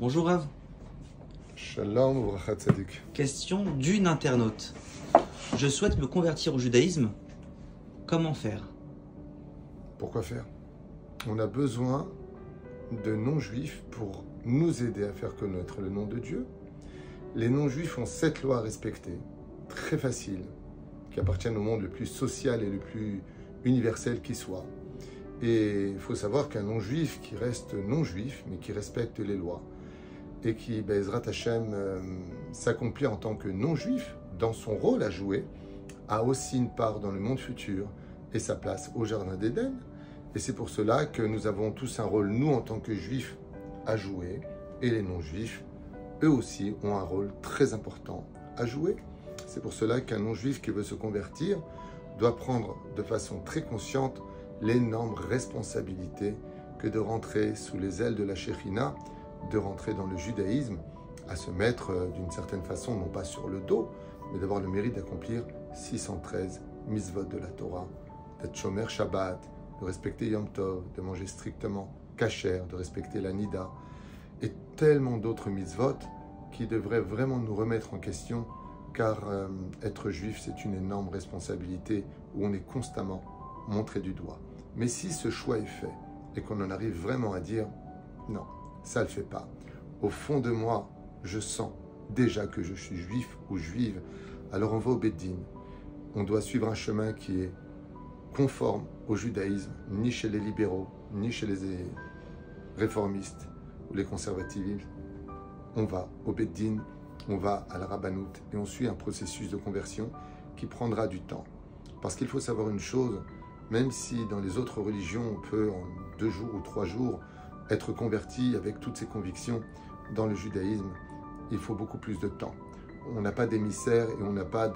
Bonjour Rav. Shalom. Question d'une internaute. Je souhaite me convertir au judaïsme. Comment faire? Pourquoi faire? On a besoin de non-juifs pour nous aider à faire connaître le nom de Dieu. Les non-juifs ont sept lois à respecter, très faciles, qui appartiennent au monde le plus social et le plus universel qui soit. Et il faut savoir qu'un non-juif qui reste non-juif, mais qui respecte les lois, et qui, Bezrat Hashem, euh, s'accomplit en tant que non-juif dans son rôle à jouer, a aussi une part dans le monde futur et sa place au Jardin d'Éden. Et c'est pour cela que nous avons tous un rôle, nous en tant que juifs, à jouer, et les non-juifs, eux aussi, ont un rôle très important à jouer. C'est pour cela qu'un non-juif qui veut se convertir doit prendre de façon très consciente l'énorme responsabilité que de rentrer sous les ailes de la Shekhinah, de rentrer dans le judaïsme, à se mettre euh, d'une certaine façon, non pas sur le dos, mais d'avoir le mérite d'accomplir 613 mitzvot de la Torah, d'être shomer Shabbat, de respecter Yom Tov, de manger strictement kasher, de respecter la Nida, et tellement d'autres mitzvot qui devraient vraiment nous remettre en question, car euh, être juif, c'est une énorme responsabilité où on est constamment montré du doigt. Mais si ce choix est fait et qu'on en arrive vraiment à dire non, ça ne le fait pas, au fond de moi, je sens déjà que je suis juif ou juive, alors on va au Beddin. On doit suivre un chemin qui est conforme au judaïsme, ni chez les libéraux, ni chez les réformistes ou les conservatifs. On va au Beddin, on va à la Rabbanout et on suit un processus de conversion qui prendra du temps. Parce qu'il faut savoir une chose, même si dans les autres religions, on peut en deux jours ou trois jours être converti avec toutes ses convictions, dans le judaïsme, il faut beaucoup plus de temps. On n'a pas d'émissaire et on n'a pas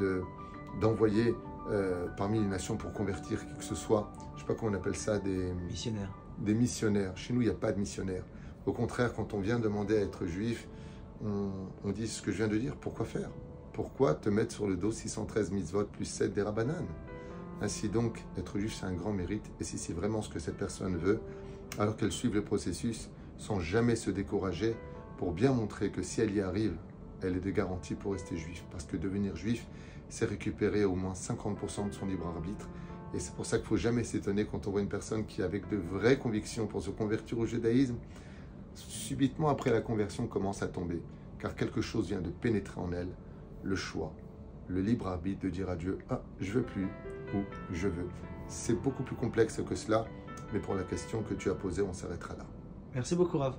d'envoyé euh, parmi les nations pour convertir qui que ce soit. Je ne sais pas comment on appelle ça, des missionnaires. Des missionnaires. Chez nous, il n'y a pas de missionnaires. Au contraire, quand on vient demander à être juif, on, on, dit ce que je viens de dire. Pourquoi faire? Pourquoi te mettre sur le dos 613 mitzvot plus 7 des rabananes? Ainsi donc, être juif, c'est un grand mérite, et si c'est vraiment ce que cette personne veut, alors qu'elle suive le processus sans jamais se décourager, pour bien montrer que si elle y arrive, elle est de garantie pour rester juif. Parce que devenir juif, c'est récupérer au moins 50% de son libre arbitre. Et c'est pour ça qu'il ne faut jamais s'étonner quand on voit une personne qui, avec de vraies convictions pour se convertir au judaïsme, subitement après la conversion commence à tomber. Car quelque chose vient de pénétrer en elle, le choix, le libre arbitre de dire à Dieu Ah, je veux plus ou je veux. C'est beaucoup plus complexe que cela, mais pour la question que tu as posée, on s'arrêtera là. Merci beaucoup, Rav.